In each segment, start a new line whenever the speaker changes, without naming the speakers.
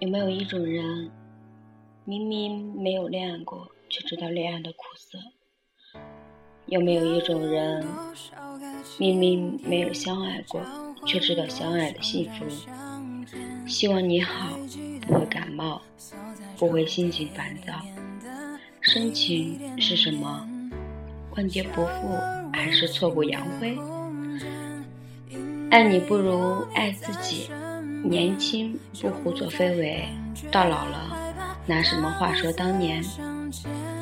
有没有一种人，明明没有恋爱过，却知道恋爱的苦涩？有没有一种人，明明没有相爱过，却知道相爱的幸福？希望你好，不会感冒，不会心情烦躁。深情是什么？万劫不复，还是挫骨扬灰？爱你不如爱自己，年轻不胡作非为，到老了拿什么话说当年？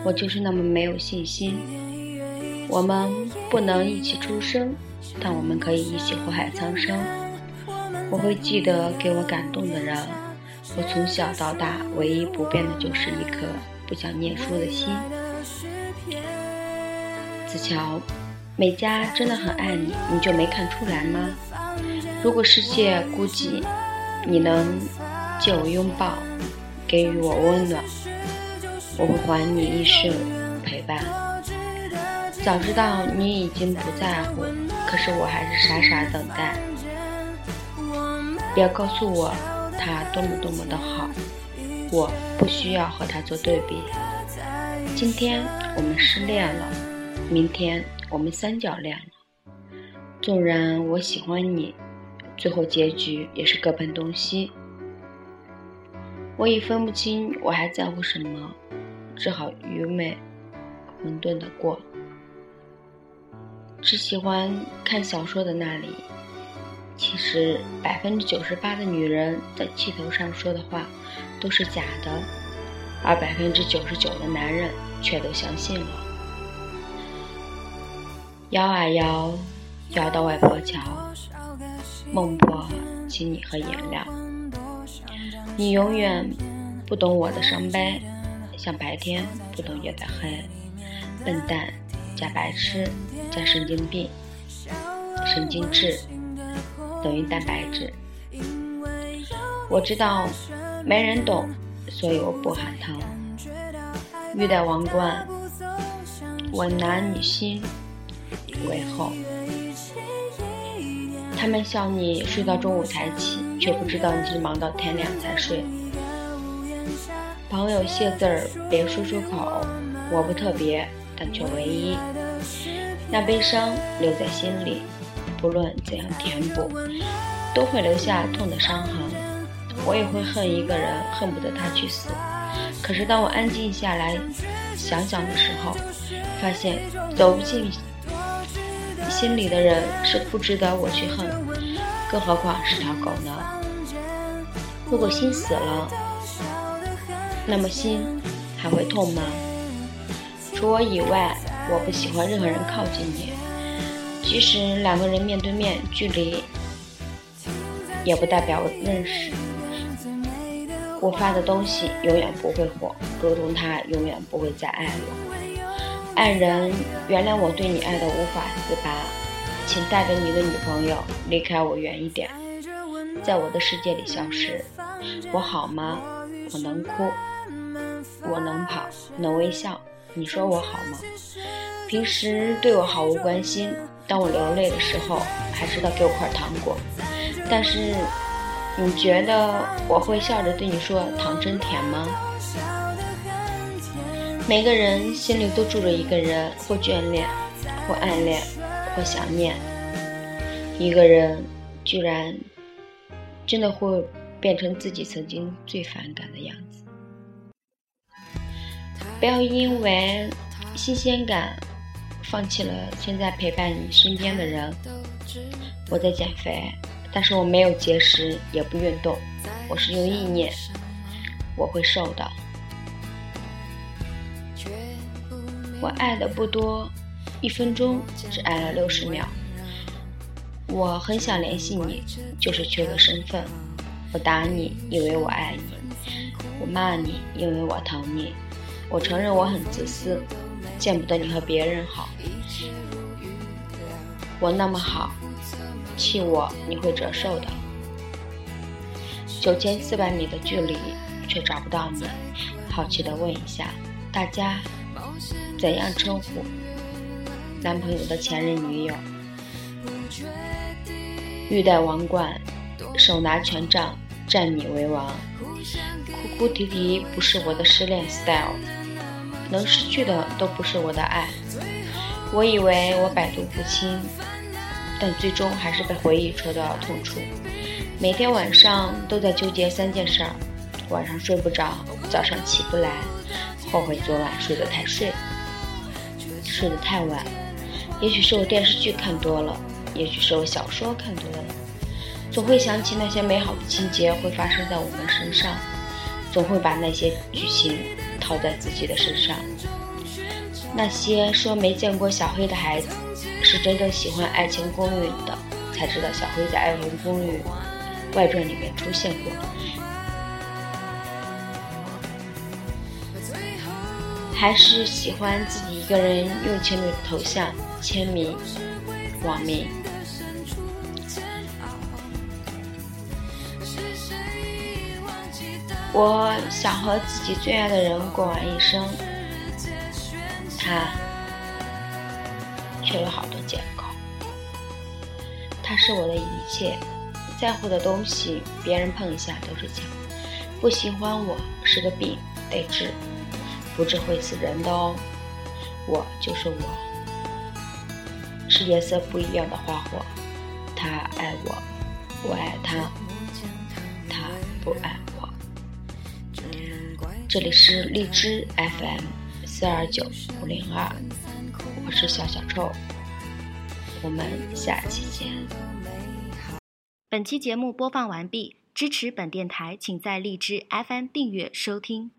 我就是那么没有信心。我们不能一起出生，但我们可以一起祸害苍生。我会记得给我感动的人。我从小到大唯一不变的就是一颗不想念书的心。子乔，美嘉真的很爱你，你就没看出来吗？如果世界孤寂，你能借我拥抱，给予我温暖，我会还你一世陪伴。早知道你已经不在乎，可是我还是傻傻等待。别告诉我他多么多么的好，我不需要和他做对比。今天我们失恋了，明天我们三角恋了。纵然我喜欢你。最后结局也是各奔东西，我已分不清我还在乎什么，只好愚昧、混沌的过。只喜欢看小说的那里，其实百分之九十八的女人在气头上说的话都是假的，而百分之九十九的男人却都相信了。摇啊摇，摇到外婆桥。孟婆，请你喝饮料。你永远不懂我的伤悲，像白天不懂夜的黑。笨蛋加白痴加神经病，神经质等于蛋白质。我知道没人懂，所以我不喊疼。欲戴王冠，我拿你心为后。他们笑你睡到中午才起，却不知道你是忙到天亮才睡。朋友谢字儿别说出口，我不特别，但却唯一。那悲伤留在心里，不论怎样填补，都会留下痛的伤痕。我也会恨一个人，恨不得他去死。可是当我安静下来想想的时候，发现走不进。心里的人是不值得我去恨，更何况是条狗呢？如果心死了，那么心还会痛吗？除我以外，我不喜欢任何人靠近你。即使两个人面对面，距离也不代表认识。我发的东西永远不会火，如同他永远不会再爱我。爱人，原谅我对你爱的无法自拔，请带着你的女朋友离开我远一点，在我的世界里消失。我好吗？我能哭，我能跑，能微笑。你说我好吗？平时对我毫无关心，当我流泪的时候，还知道给我块糖果。但是，你觉得我会笑着对你说糖真甜吗？每个人心里都住着一个人，或眷恋，或暗恋，或想念。一个人居然真的会变成自己曾经最反感的样子。不要因为新鲜感放弃了现在陪伴你身边的人。我在减肥，但是我没有节食，也不运动，我是用意念，我会瘦的。我爱的不多，一分钟只爱了六十秒。我很想联系你，就是缺个身份。我打你，因为我爱你；我骂你，因为我疼你。我承认我很自私，见不得你和别人好。我那么好，气我你会折寿的。九千四百米的距离，却找不到你。好奇的问一下大家。怎样称呼男朋友的前任女友？欲戴王冠，手拿权杖，占你为王。哭哭啼啼不是我的失恋 style，能失去的都不是我的爱。我以为我百毒不侵，但最终还是被回忆戳到了痛处。每天晚上都在纠结三件事儿：晚上睡不着，早上起不来，后悔昨晚睡得太睡，睡得太晚。也许是我电视剧看多了，也许是我小说看多了，总会想起那些美好的情节会发生在我们身上，总会把那些剧情套在自己的身上。那些说没见过小黑的孩子，是真正喜欢《爱情公寓》的，才知道小黑在《爱情公寓外传》里面出现过。还是喜欢自己一个人用情侣头像签名、网名。我想和自己最爱的人过完一生。他却有好多借口。他是我的一切，在乎的东西，别人碰一下都是墙。不喜欢我是个病，得治，不是会死人的哦。我就是我，是颜色不一样的花火。他爱我，我爱他，他不爱我。这里是荔枝 FM。四二九五零二，我是小小臭，我们下期见。
本期节目播放完毕，支持本电台，请在荔枝 FM 订阅收听。